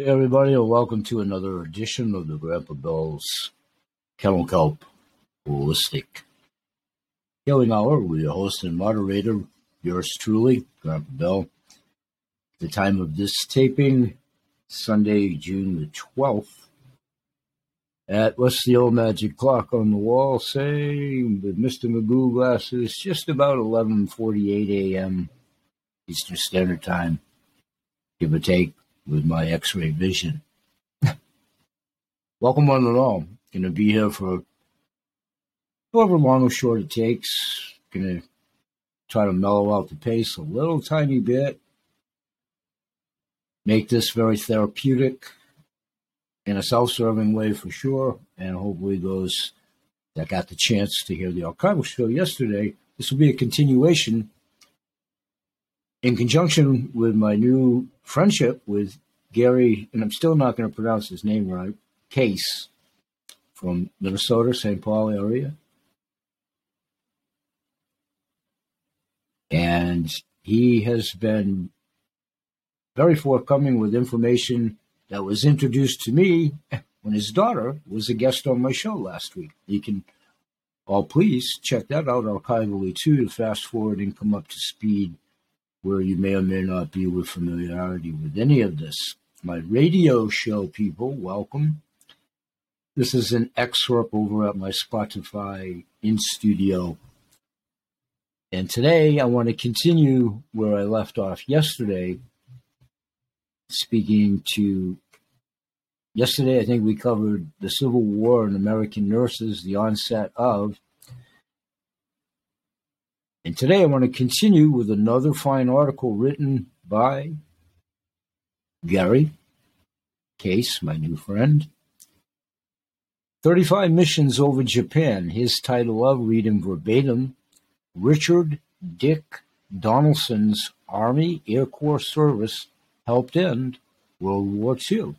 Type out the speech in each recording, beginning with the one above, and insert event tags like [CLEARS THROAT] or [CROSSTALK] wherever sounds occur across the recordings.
Hey everybody, and welcome to another edition of the Grandpa Bell's Kennel Kelp Holistic Healing Hour with your host and moderator, yours truly, Grandpa Bell. The time of this taping, Sunday, June the 12th, at what's the old magic clock on the wall saying with Mr. Magoo glasses, just about 11.48 a.m. Eastern Standard Time, give or take with my X-ray vision. [LAUGHS] Welcome one and all. To be here for however long or short it takes. To try to mellow out the pace a little tiny bit. Make this very therapeutic in a self-serving way for sure. And hopefully those that got the chance to hear the archival show yesterday, this will be a continuation in conjunction with my new friendship with Gary, and I'm still not going to pronounce his name right, Case from Minnesota, St. Paul area. And he has been very forthcoming with information that was introduced to me [LAUGHS] when his daughter was a guest on my show last week. You can all please check that out archivally too to fast forward and come up to speed where you may or may not be with familiarity with any of this. My radio show people, welcome. This is an excerpt over at my Spotify in studio. And today I want to continue where I left off yesterday, speaking to yesterday. I think we covered the Civil War and American nurses, the onset of, and today I want to continue with another fine article written by Gary Case, my new friend. 35 missions over Japan. His title of, reading verbatim, Richard Dick Donaldson's Army Air Corps service helped end World War II.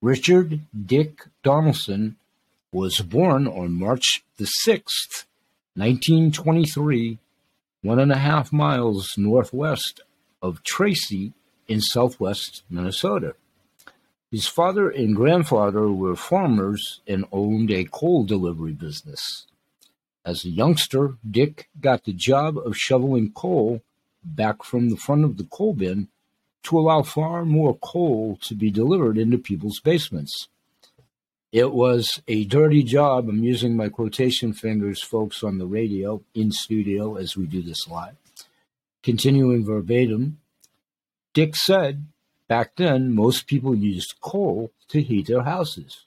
Richard Dick Donaldson was born on March the 6th, 1923 one and a half miles northwest of Tracy in southwest Minnesota. His father and grandfather were farmers and owned a coal delivery business. As a youngster, Dick got the job of shoveling coal back from the front of the coal bin to allow far more coal to be delivered into people's basements. It was a dirty job. I'm using my quotation fingers, folks, on the radio, in studio, as we do this live. Continuing verbatim, Dick said, back then, most people used coal to heat their houses.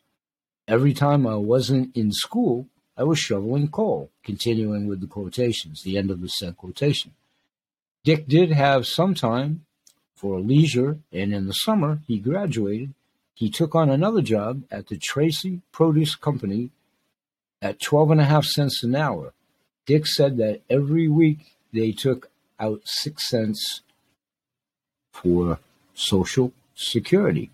Every time I wasn't in school, I was shoveling coal, continuing with the quotations, the end of the said quotation. Dick did have some time for leisure, and in the summer, he graduated he took on another job at the Tracy Produce Company at twelve and a half cents an hour. Dick said that every week they took out six cents for Social Security.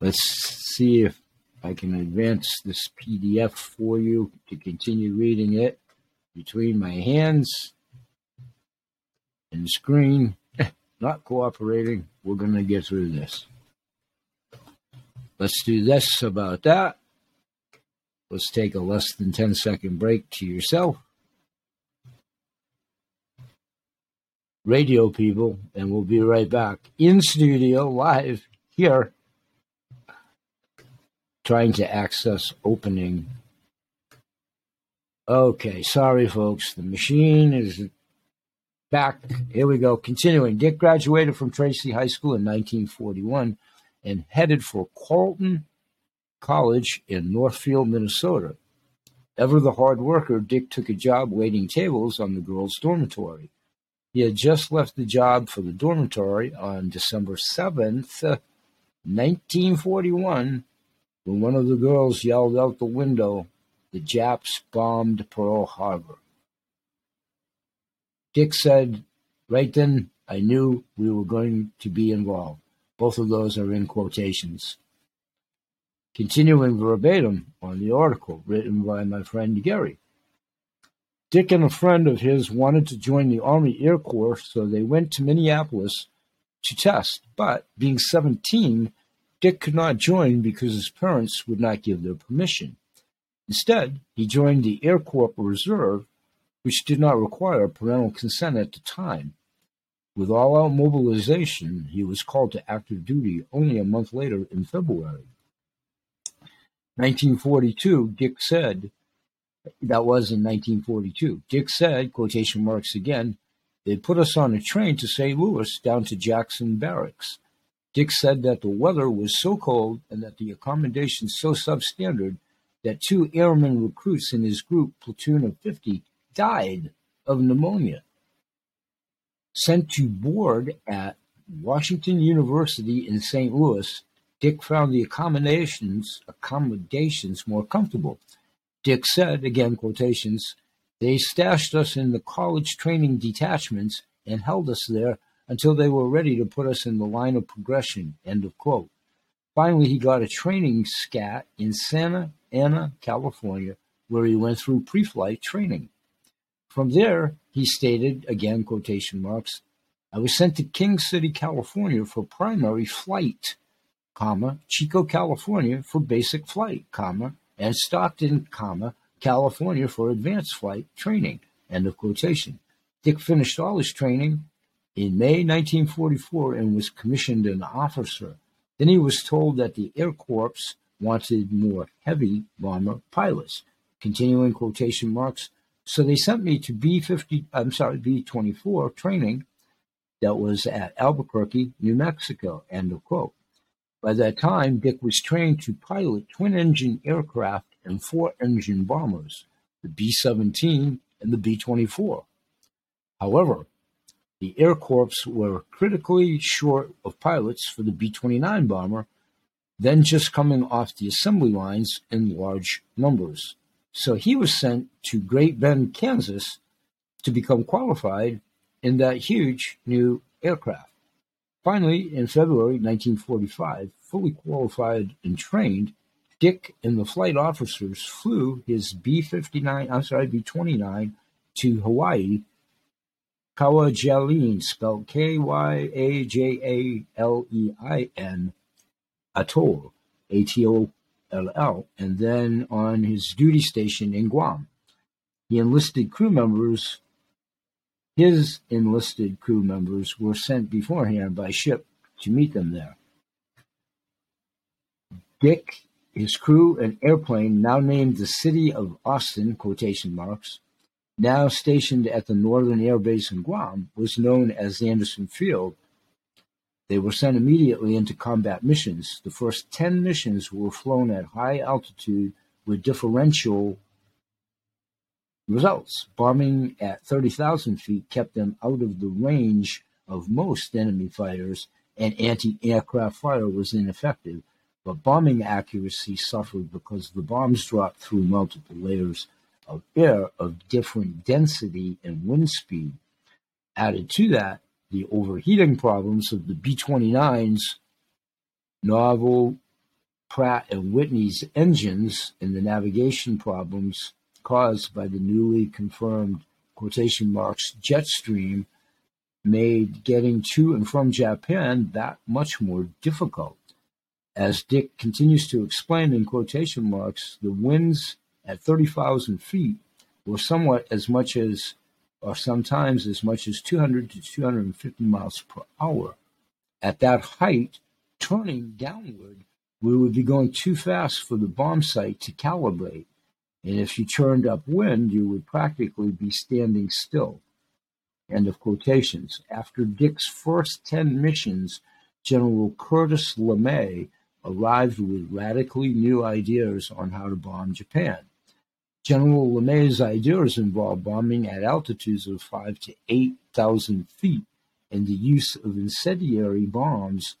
Let's see if I can advance this PDF for you to continue reading it between my hands and screen not cooperating. We're going to get through this. Let's do this about that. Let's take a less than 10 second break to yourself. Radio people, and we'll be right back in studio live here trying to access opening. Okay, sorry folks, the machine is back. Here we go. Continuing. Dick graduated from Tracy High School in 1941 and headed for Carleton College in Northfield, Minnesota. Ever the hard worker, Dick took a job waiting tables on the girls' dormitory. He had just left the job for the dormitory on December 7th, 1941, when one of the girls yelled out the window, The Japs bombed Pearl Harbor. Dick said, right then, I knew we were going to be involved. Both of those are in quotations. Continuing verbatim on the article written by my friend Gary. Dick and a friend of his wanted to join the Army Air Corps, so they went to Minneapolis to test, but being 17, Dick could not join because his parents would not give their permission. Instead, he joined the Air Corps Reserve, which did not require parental consent at the time. With all-out mobilization, he was called to active duty only a month later in February. 1942, Dick said, that was in 1942. Dick said, quotation marks again, they put us on a train to St. Louis down to Jackson Barracks. Dick said that the weather was so cold and that the accommodations so substandard that two airmen recruits in his group platoon of 50 died of pneumonia. Sent to board at Washington University in St. Louis, Dick found the accommodations accommodations more comfortable. Dick said, again quotations, they stashed us in the college training detachments and held us there until they were ready to put us in the line of progression. End of quote. Finally, he got a training scat in Santa Ana, California, where he went through pre flight training. From there, he stated, again quotation marks, I was sent to King City, California for primary flight, comma, Chico, California for basic flight, comma, and Stockton, comma, California for advanced flight training, end of quotation. Dick finished all his training in May 1944 and was commissioned an officer. Then he was told that the Air Corps wanted more heavy bomber pilots. Continuing quotation marks. So they sent me to B 50, I'm sorry, B 24 training that was at Albuquerque, New Mexico. End of quote. By that time, Dick was trained to pilot twin engine aircraft and four engine bombers, the B 17 and the B 24. However, the Air Corps were critically short of pilots for the B 29 bomber, then just coming off the assembly lines in large numbers. So he was sent to Great Bend, Kansas to become qualified in that huge new aircraft. Finally, in February 1945, fully qualified and trained, Dick and the flight officers flew his B-59, I'm sorry, B-29 to Hawaii Kwajalein, spelled K-Y-A-J-A-L-E-I-N, atoll, A-T-O-L-L, and then on his duty station in Guam. The enlisted crew members, his enlisted crew members were sent beforehand by ship to meet them there. Dick, his crew, and airplane, now named the city of Austin, quotation marks, now stationed at the Northern Air Base in Guam, was known as Andersen Field. They were sent immediately into combat missions. The first 10 missions were flown at high altitude with differential results. Bombing at 30,000 feet kept them out of the range of most enemy fighters, and anti aircraft fire was ineffective. But bombing accuracy suffered because the bombs dropped through multiple layers of air of different density and wind speed. Added to that, the overheating problems of the B-29's novel Pratt and Whitney's engines and the navigation problems caused by the newly confirmed quotation marks jet stream made getting to and from Japan that much more difficult. As Dick continues to explain in quotation marks, the winds at 30,000 feet were somewhat as much as, or sometimes as much as 200 to 250 miles per hour. At that height, turning downward, we would be going too fast for the bomb sight to calibrate. And if you turned upwind, you would practically be standing still. End of quotations. After Dick's first 10 missions, General Curtis LeMay arrived with radically new ideas on how to bomb Japan. General LeMay's ideas involved bombing at altitudes of five to eight thousand feet and the use of incendiary bombs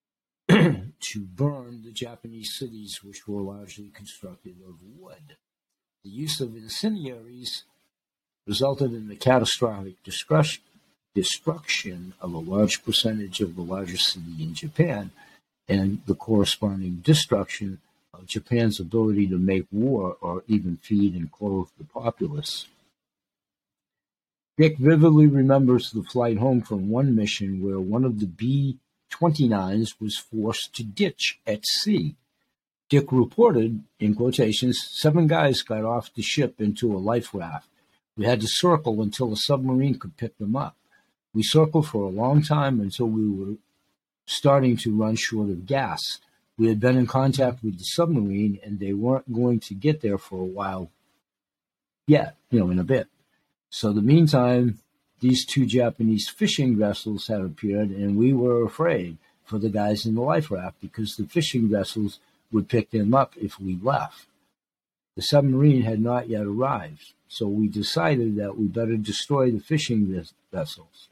[CLEARS THROAT] to burn the Japanese cities, which were largely constructed of wood. The use of incendiaries resulted in the catastrophic destruction of a large percentage of the largest city in Japan and the corresponding destruction Uh, Japan's ability to make war or even feed and clothe the populace. Dick vividly remembers the flight home from one mission where one of the B-29s was forced to ditch at sea. Dick reported, in quotations, seven guys got off the ship into a life raft. We had to circle until a submarine could pick them up. We circled for a long time until we were starting to run short of gas. We had been in contact with the submarine and they weren't going to get there for a while yet, you know, in a bit. So, the meantime, these two Japanese fishing vessels had appeared and we were afraid for the guys in the life raft because the fishing vessels would pick them up if we left. The submarine had not yet arrived, so we decided that we better destroy the fishing vessels.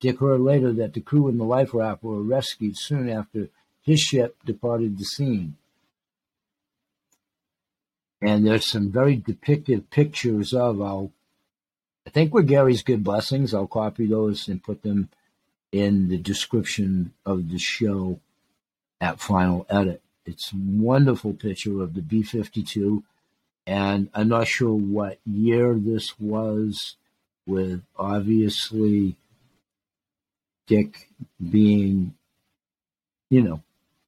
Dick heard later that the crew in the life raft were rescued soon after his ship departed the scene. And there's some very depictive pictures of, I'll, I think Gary's good blessings, I'll copy those and put them in the description of the show at Final Edit. It's a wonderful picture of the B 52, and I'm not sure what year this was, with obviously Dick being, you know,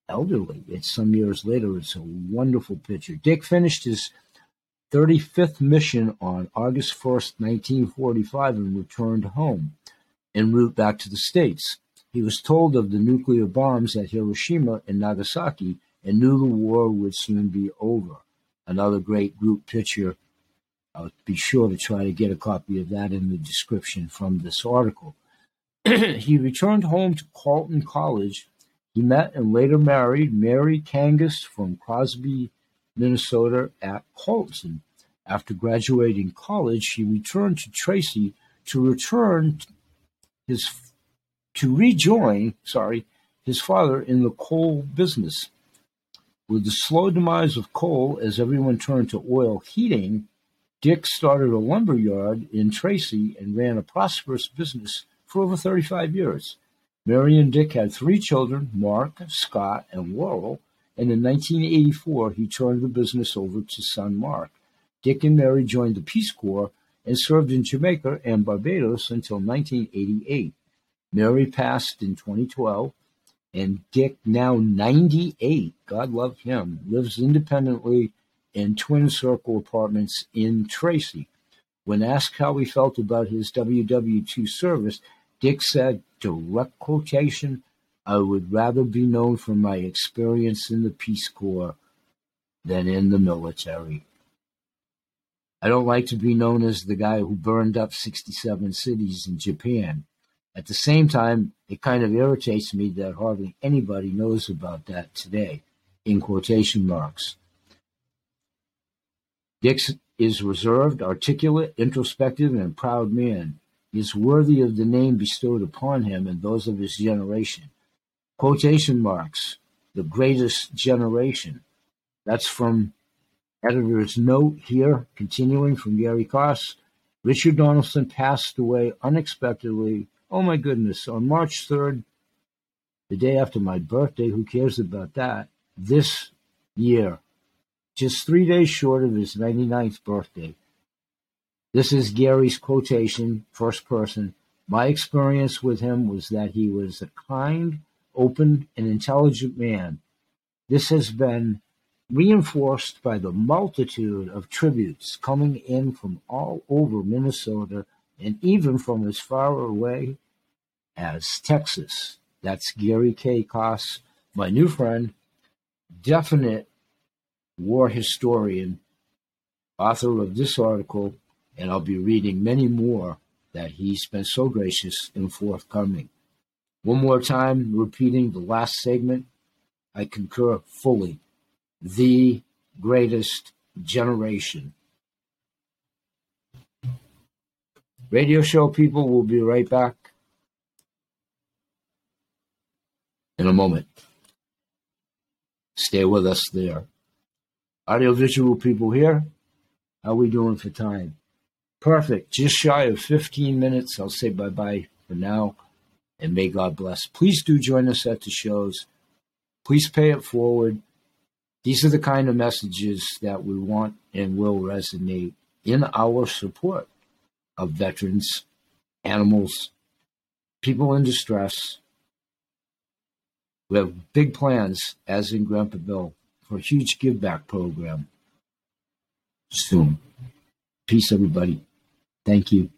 elderly. It's some years later. It's a wonderful picture. Dick finished his 35th mission on August 1st, 1945, and returned home en route back to the States. He was told of the nuclear bombs at Hiroshima and Nagasaki and knew the war would soon be over. Another great group picture. I'll be sure to try to get a copy of that in the description from this article. [CLEARS THROAT] he returned home to Carleton College. He met and later married Mary Kangas from Crosby, Minnesota at Carleton. After graduating college, he returned to Tracy to return his to rejoin, sorry, his father in the coal business. With the slow demise of coal as everyone turned to oil heating, Dick started a lumber yard in Tracy and ran a prosperous business for over 35 years. Mary and Dick had three children, Mark, Scott, and Laurel, and in 1984 he turned the business over to son Mark. Dick and Mary joined the Peace Corps and served in Jamaica and Barbados until 1988. Mary passed in 2012 and Dick, now 98, God love him, lives independently in twin circle apartments in Tracy. When asked how he felt about his WW2 service, Dick said, direct quotation, I would rather be known for my experience in the Peace Corps than in the military. I don't like to be known as the guy who burned up 67 cities in Japan. At the same time, it kind of irritates me that hardly anybody knows about that today, in quotation marks. Dix is reserved, articulate, introspective, and proud man. Is worthy of the name bestowed upon him and those of his generation. Quotation marks, the greatest generation. That's from editor's note here, continuing from Gary Koss. Richard Donaldson passed away unexpectedly Oh my goodness, on March 3rd, the day after my birthday, who cares about that? This year, just three days short of his 99th birthday. This is Gary's quotation, first person. My experience with him was that he was a kind, open, and intelligent man. This has been reinforced by the multitude of tributes coming in from all over Minnesota and even from as far away as Texas. That's Gary K. Koss, my new friend, definite war historian, author of this article, and I'll be reading many more that he's been so gracious in forthcoming. One more time, repeating the last segment, I concur fully. The greatest generation. Radio show people will be right back in a moment. Stay with us there. Audiovisual people here, how we doing for time? Perfect. Just shy of 15 minutes. I'll say bye bye for now and may God bless. Please do join us at the shows. Please pay it forward. These are the kind of messages that we want and will resonate in our support of veterans animals, people in distress. We have big plans, as in Grandpa Bill, for a huge give back program soon. Peace, everybody. Thank you.